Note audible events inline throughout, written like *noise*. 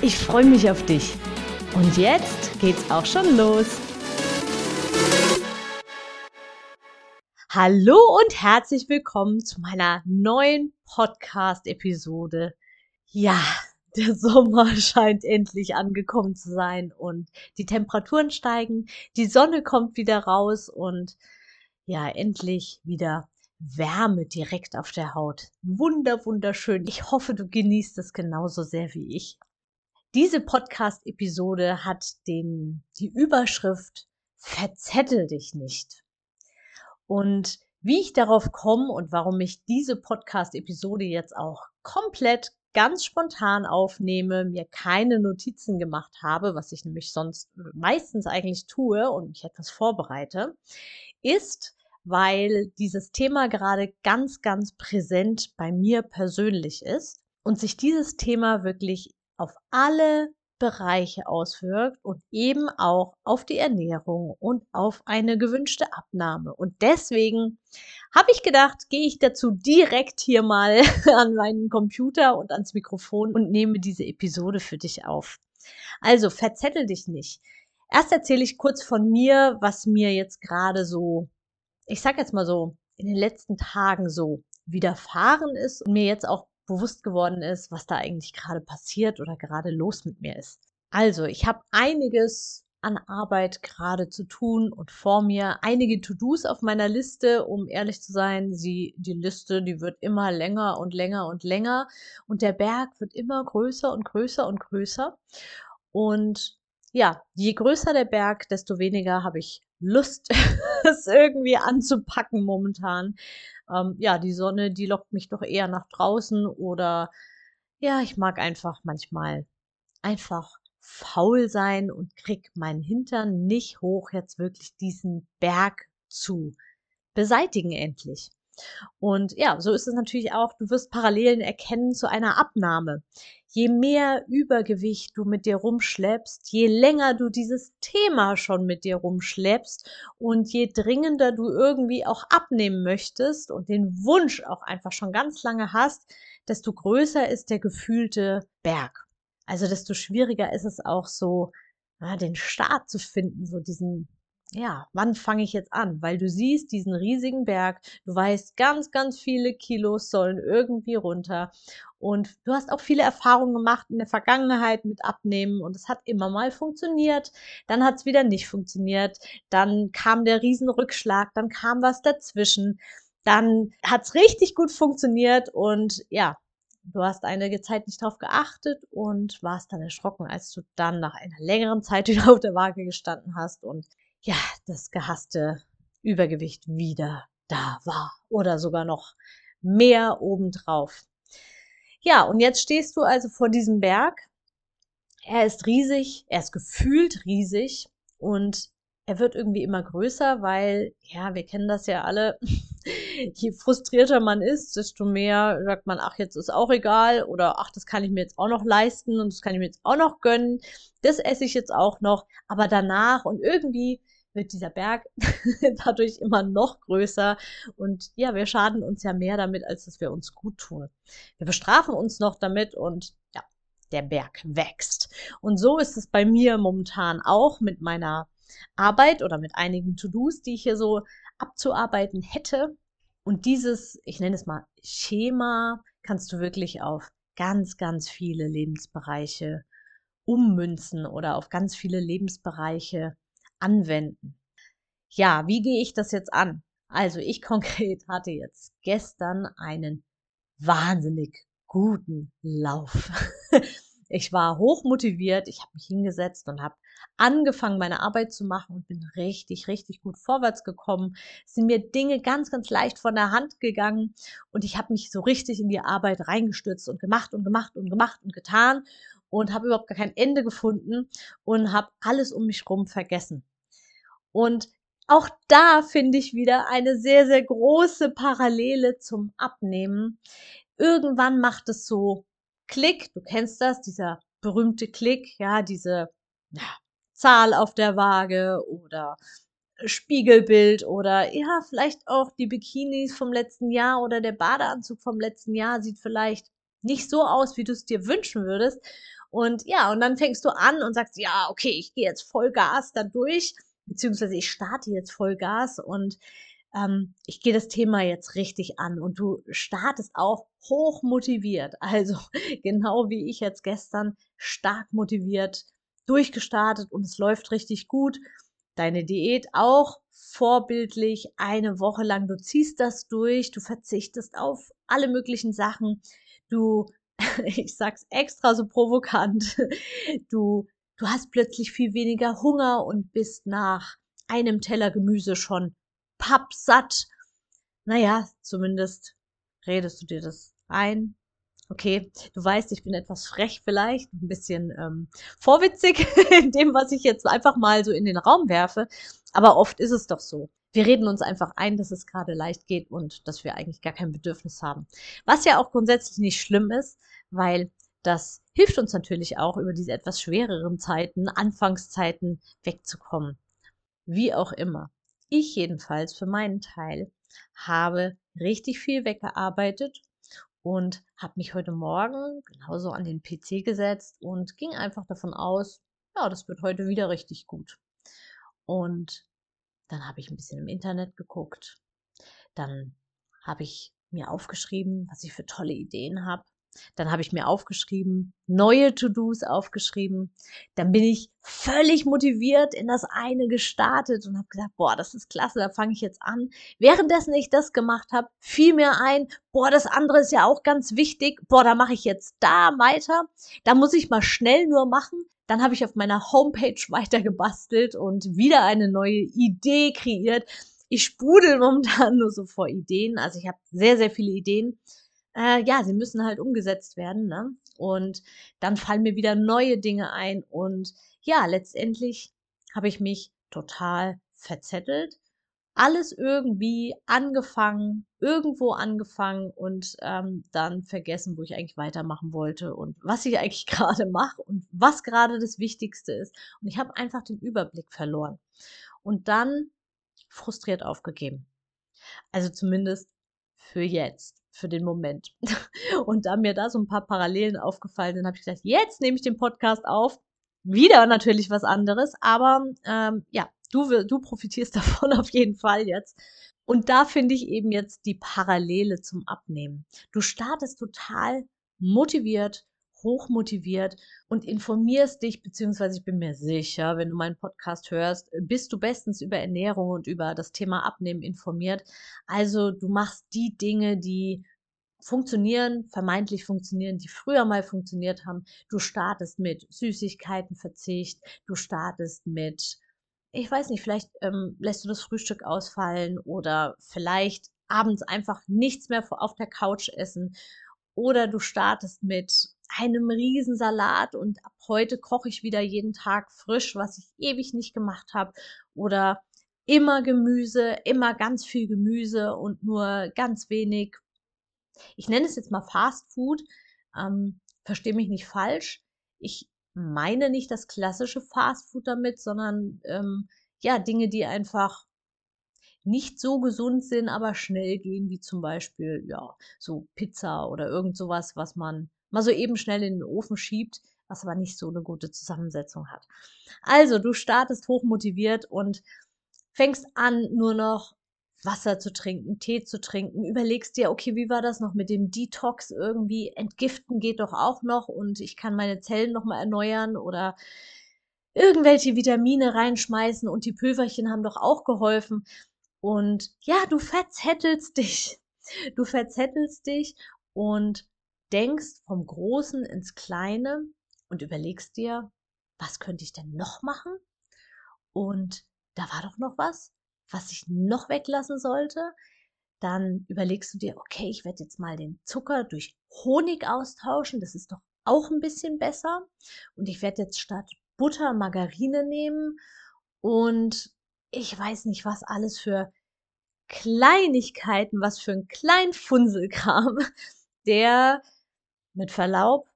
Ich freue mich auf dich. Und jetzt geht's auch schon los. Hallo und herzlich willkommen zu meiner neuen Podcast-Episode. Ja, der Sommer *laughs* scheint endlich angekommen zu sein und die Temperaturen steigen, die Sonne kommt wieder raus und ja, endlich wieder Wärme direkt auf der Haut. Wunder, wunderschön. Ich hoffe, du genießt es genauso sehr wie ich. Diese Podcast-Episode hat den, die Überschrift Verzettel dich nicht. Und wie ich darauf komme und warum ich diese Podcast-Episode jetzt auch komplett ganz spontan aufnehme, mir keine Notizen gemacht habe, was ich nämlich sonst meistens eigentlich tue und mich etwas vorbereite, ist, weil dieses Thema gerade ganz, ganz präsent bei mir persönlich ist und sich dieses Thema wirklich auf alle Bereiche auswirkt und eben auch auf die Ernährung und auf eine gewünschte Abnahme. Und deswegen habe ich gedacht, gehe ich dazu direkt hier mal *laughs* an meinen Computer und ans Mikrofon und nehme diese Episode für dich auf. Also verzettel dich nicht. Erst erzähle ich kurz von mir, was mir jetzt gerade so ich sag jetzt mal so, in den letzten Tagen so widerfahren ist und mir jetzt auch bewusst geworden ist, was da eigentlich gerade passiert oder gerade los mit mir ist. Also, ich habe einiges an Arbeit gerade zu tun und vor mir einige To-Dos auf meiner Liste, um ehrlich zu sein, sie, die Liste, die wird immer länger und länger und länger und der Berg wird immer größer und größer und größer. Und ja, je größer der Berg, desto weniger habe ich Lust, *laughs* es irgendwie anzupacken momentan. Ähm, ja, die Sonne, die lockt mich doch eher nach draußen oder ja, ich mag einfach manchmal einfach faul sein und krieg meinen Hintern nicht hoch, jetzt wirklich diesen Berg zu beseitigen endlich. Und ja, so ist es natürlich auch, du wirst Parallelen erkennen zu einer Abnahme. Je mehr Übergewicht du mit dir rumschleppst, je länger du dieses Thema schon mit dir rumschleppst und je dringender du irgendwie auch abnehmen möchtest und den Wunsch auch einfach schon ganz lange hast, desto größer ist der gefühlte Berg. Also desto schwieriger ist es auch so, ja, den Start zu finden, so diesen ja, wann fange ich jetzt an? Weil du siehst diesen riesigen Berg, du weißt, ganz, ganz viele Kilos sollen irgendwie runter. Und du hast auch viele Erfahrungen gemacht in der Vergangenheit mit Abnehmen und es hat immer mal funktioniert. Dann hat es wieder nicht funktioniert. Dann kam der Riesenrückschlag, dann kam was dazwischen. Dann hat es richtig gut funktioniert und ja, du hast einige Zeit nicht drauf geachtet und warst dann erschrocken, als du dann nach einer längeren Zeit *laughs* wieder auf der Waage gestanden hast und ja, das gehasste Übergewicht wieder da war oder sogar noch mehr obendrauf. Ja, und jetzt stehst du also vor diesem Berg. Er ist riesig, er ist gefühlt riesig und er wird irgendwie immer größer, weil, ja, wir kennen das ja alle. *laughs* Je frustrierter man ist, desto mehr sagt man, ach, jetzt ist auch egal oder ach, das kann ich mir jetzt auch noch leisten und das kann ich mir jetzt auch noch gönnen. Das esse ich jetzt auch noch. Aber danach und irgendwie wird dieser Berg *laughs* dadurch immer noch größer. Und ja, wir schaden uns ja mehr damit, als dass wir uns gut tun. Wir bestrafen uns noch damit und ja, der Berg wächst. Und so ist es bei mir momentan auch mit meiner Arbeit oder mit einigen To-Dos, die ich hier so abzuarbeiten hätte. Und dieses, ich nenne es mal Schema, kannst du wirklich auf ganz, ganz viele Lebensbereiche ummünzen oder auf ganz viele Lebensbereiche anwenden. Ja, wie gehe ich das jetzt an? Also ich *laughs* konkret hatte jetzt gestern einen wahnsinnig guten Lauf. *laughs* Ich war hoch motiviert, ich habe mich hingesetzt und habe angefangen, meine Arbeit zu machen und bin richtig, richtig gut vorwärts gekommen. Es sind mir Dinge ganz, ganz leicht von der Hand gegangen und ich habe mich so richtig in die Arbeit reingestürzt und gemacht und gemacht und gemacht und getan. Und habe überhaupt gar kein Ende gefunden und habe alles um mich rum vergessen. Und auch da finde ich wieder eine sehr, sehr große Parallele zum Abnehmen. Irgendwann macht es so Klick, du kennst das, dieser berühmte Klick, ja, diese ja, Zahl auf der Waage oder Spiegelbild oder ja, vielleicht auch die Bikinis vom letzten Jahr oder der Badeanzug vom letzten Jahr sieht vielleicht nicht so aus, wie du es dir wünschen würdest. Und ja, und dann fängst du an und sagst, ja, okay, ich gehe jetzt voll Gas da durch, beziehungsweise ich starte jetzt voll Gas und ähm, ich gehe das Thema jetzt richtig an und du startest auch hoch motiviert. *laughs* Also genau wie ich jetzt gestern stark motiviert durchgestartet und es läuft richtig gut deine Diät auch vorbildlich eine Woche lang. Du ziehst das durch, du verzichtest auf alle möglichen Sachen. Du, *laughs* ich sag's extra so provokant, *laughs* du, du hast plötzlich viel weniger Hunger und bist nach einem Teller Gemüse schon pappsatt. Naja, zumindest redest du dir das ein okay, du weißt, ich bin etwas frech vielleicht, ein bisschen ähm, vorwitzig *laughs* in dem, was ich jetzt einfach mal so in den Raum werfe, aber oft ist es doch so. Wir reden uns einfach ein, dass es gerade leicht geht und dass wir eigentlich gar kein Bedürfnis haben. Was ja auch grundsätzlich nicht schlimm ist, weil das hilft uns natürlich auch, über diese etwas schwereren Zeiten, Anfangszeiten wegzukommen. Wie auch immer. Ich jedenfalls für meinen Teil habe richtig viel weggearbeitet und habe mich heute Morgen genauso an den PC gesetzt und ging einfach davon aus, ja, das wird heute wieder richtig gut. Und dann habe ich ein bisschen im Internet geguckt. Dann habe ich mir aufgeschrieben, was ich für tolle Ideen habe. Dann habe ich mir aufgeschrieben, neue To-Dos aufgeschrieben. Dann bin ich völlig motiviert in das eine gestartet und habe gesagt, boah, das ist klasse, da fange ich jetzt an. Währenddessen ich das gemacht habe, fiel mir ein, boah, das andere ist ja auch ganz wichtig. Boah, da mache ich jetzt da weiter. Da muss ich mal schnell nur machen. Dann habe ich auf meiner Homepage *laughs* weiter gebastelt und wieder eine neue Idee kreiert. Ich sprudel momentan nur so vor Ideen. Also ich habe sehr, sehr viele Ideen äh, ja, sie müssen halt umgesetzt werden. Ne? Und dann fallen mir wieder neue Dinge ein. Und ja, letztendlich habe ich mich total verzettelt. Alles irgendwie angefangen, irgendwo angefangen und ähm, dann vergessen, wo ich eigentlich weitermachen wollte und was ich eigentlich *laughs* gerade mache und was gerade das Wichtigste ist. Und ich habe einfach den Überblick verloren. Und dann frustriert aufgegeben. Also zumindest für jetzt für den Moment. *laughs* Und da mir da so ein paar Parallelen aufgefallen sind, habe ich gesagt, jetzt nehme ich den Podcast auf. Wieder natürlich was anderes, aber ähm, ja, du, du profitierst *laughs* davon auf jeden Fall jetzt. Und da finde ich eben jetzt die Parallele zum Abnehmen. Du startest total motiviert, hochmotiviert und informierst dich, beziehungsweise ich bin mir sicher, wenn du meinen Podcast hörst, bist du bestens über Ernährung und über das Thema Abnehmen informiert. Also du machst die Dinge, die funktionieren, vermeintlich funktionieren, die früher mal funktioniert haben. Du startest mit Süßigkeitenverzicht, du startest mit, ich weiß nicht, vielleicht ähm, lässt du das Frühstück ausfallen oder vielleicht abends einfach nichts mehr auf der Couch essen oder du startest mit einem Riesensalat und ab heute koche ich wieder jeden Tag frisch, was ich ewig nicht gemacht habe. Oder immer Gemüse, immer ganz viel Gemüse und nur ganz wenig. Ich nenne es jetzt mal Fast Food. Ähm, Verstehe mich nicht falsch. Ich meine nicht das klassische Fast Food damit, sondern ähm, ja, Dinge, die einfach nicht so gesund sind, aber schnell gehen, wie zum Beispiel, ja, so Pizza oder irgend sowas, was man mal so eben schnell in den Ofen schiebt, was aber nicht so eine gute Zusammensetzung hat. Also, du startest hochmotiviert und fängst an, nur noch Wasser zu trinken, Tee zu trinken, überlegst dir, okay, wie war das noch mit dem Detox irgendwie? Entgiften geht doch auch noch und ich kann meine Zellen nochmal erneuern oder irgendwelche Vitamine reinschmeißen und die Pülverchen haben doch auch geholfen. Und ja, du verzettelst dich. Du verzettelst dich und denkst vom Großen ins Kleine und überlegst dir, was könnte ich denn noch machen? Und da war doch noch was, was ich noch weglassen sollte. Dann überlegst du dir, okay, ich werde jetzt mal den Zucker durch Honig austauschen. Das ist doch auch ein bisschen besser. Und ich werde jetzt statt Butter Margarine nehmen und ich weiß nicht, was alles für Kleinigkeiten, was für ein Kleinfunselkram, *laughs* der mit Verlaub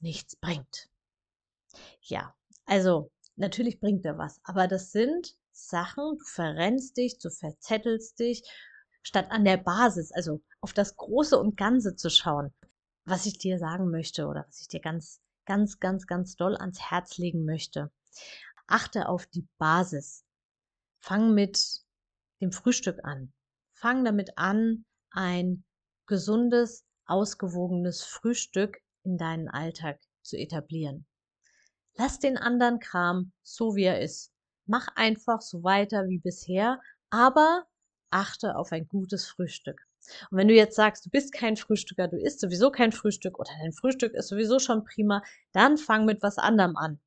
nichts bringt. Ja, also natürlich bringt er was, aber das sind Sachen, du verrennst dich, du verzettelst dich, statt an der Basis, also auf das Große und Ganze zu schauen. Was ich dir sagen möchte oder was ich dir ganz, ganz, ganz, ganz doll ans Herz legen möchte. Achte auf die Basis. Fang mit dem Frühstück an. Fang damit an, ein gesundes, ausgewogenes Frühstück in deinen Alltag zu etablieren. Lass den anderen Kram so wie er ist. Mach einfach so weiter wie bisher, aber achte auf ein gutes Frühstück. Und wenn du jetzt sagst, du bist kein Frühstücker, du isst sowieso kein Frühstück oder dein Frühstück ist sowieso schon prima, dann fang mit was anderem an.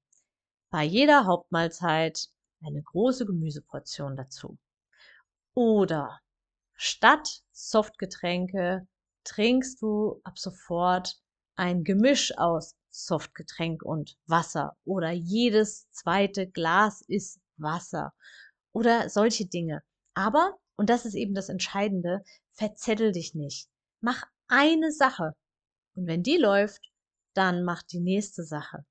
Bei jeder Hauptmahlzeit eine große Gemüseportion dazu. Oder statt Softgetränke trinkst du ab sofort ein Gemisch aus Softgetränk und Wasser oder jedes zweite Glas ist Wasser oder solche Dinge. Aber, und das ist eben das Entscheidende, verzettel dich nicht. Mach eine Sache. Und wenn die läuft, dann mach die nächste Sache.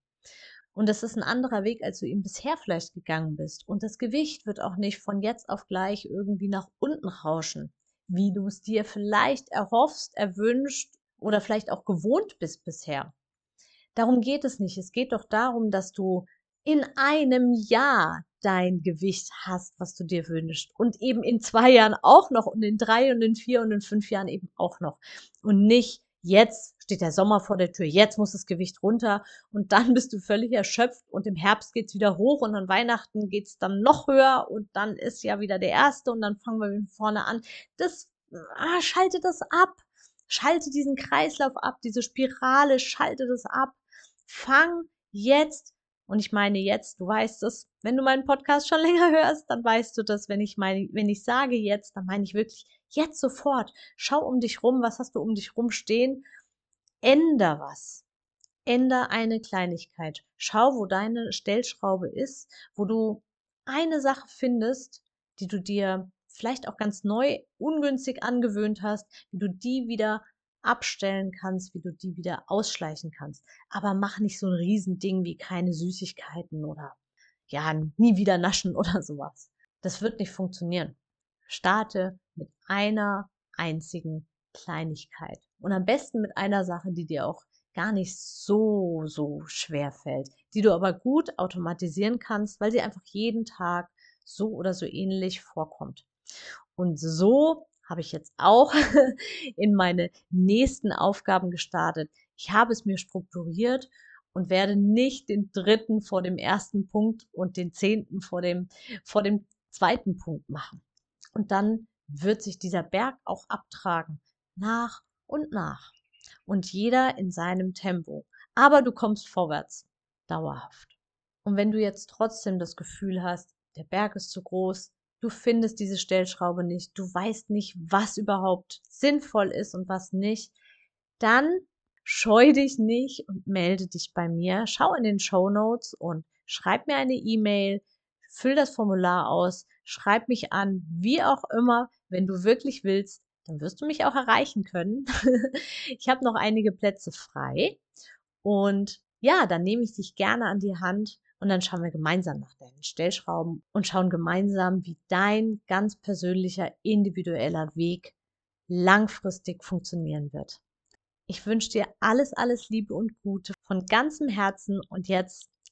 Und das ist ein anderer Weg, als du ihm bisher vielleicht gegangen bist. Und das Gewicht wird auch nicht von jetzt auf gleich irgendwie nach unten rauschen, wie du es dir vielleicht erhoffst, erwünscht oder vielleicht auch gewohnt bist bisher. Darum geht es nicht. Es geht doch darum, dass du in einem Jahr dein Gewicht hast, was du dir wünschst. Und eben in zwei Jahren auch noch und in drei und in vier und in fünf Jahren eben auch noch. Und nicht jetzt steht der Sommer vor der Tür, jetzt muss das Gewicht runter und dann bist du völlig erschöpft und im Herbst geht's wieder hoch und an Weihnachten geht's dann noch höher und dann ist ja wieder der erste und dann fangen wir von vorne an. Das ah, schalte das ab. Schalte diesen Kreislauf ab, diese Spirale, schalte das ab. Fang jetzt und ich meine jetzt, du weißt es, wenn du meinen Podcast schon *laughs* länger hörst, dann weißt du das, wenn ich meine, wenn ich sage jetzt, dann meine ich wirklich jetzt sofort. Schau um dich rum, was hast du um dich rum stehen? Änder was. Änder eine Kleinigkeit. Schau, wo deine Stellschraube ist, wo du eine Sache findest, die du dir vielleicht auch ganz neu ungünstig angewöhnt hast, wie du die wieder abstellen kannst, wie du die wieder ausschleichen kannst. Aber mach nicht so ein Riesending wie keine Süßigkeiten oder ja, nie wieder naschen *laughs* oder sowas. Das wird nicht funktionieren. Starte mit einer einzigen Kleinigkeit. Und am besten mit einer Sache, die dir auch gar nicht so, so schwer fällt, die du aber gut automatisieren kannst, weil sie einfach jeden Tag so oder so ähnlich vorkommt. Und so habe ich jetzt auch *laughs* in meine nächsten Aufgaben gestartet. Ich habe es mir strukturiert und werde nicht den dritten vor dem ersten Punkt und den zehnten vor dem, vor dem zweiten Punkt machen. Und dann wird sich dieser Berg auch abtragen, nach und nach. Und jeder in seinem Tempo. Aber du kommst vorwärts, dauerhaft. Und wenn du jetzt trotzdem das Gefühl hast, der Berg ist zu groß, du findest diese Stellschraube nicht, du weißt nicht, was überhaupt sinnvoll ist und was nicht, dann scheu dich nicht und melde dich bei mir. Schau in den Show Notes und schreib mir eine E-Mail, füll das Formular aus, schreib mich an, wie auch immer, wenn du wirklich willst, dann wirst du mich auch erreichen können. *laughs* ich habe noch einige Plätze frei und ja, dann nehme ich dich gerne an die Hand und dann schauen wir gemeinsam nach deinen Stellschrauben und schauen gemeinsam, wie dein ganz persönlicher, individueller Weg langfristig funktionieren wird. Ich wünsche dir alles, alles Liebe und Gute von ganzem Herzen und jetzt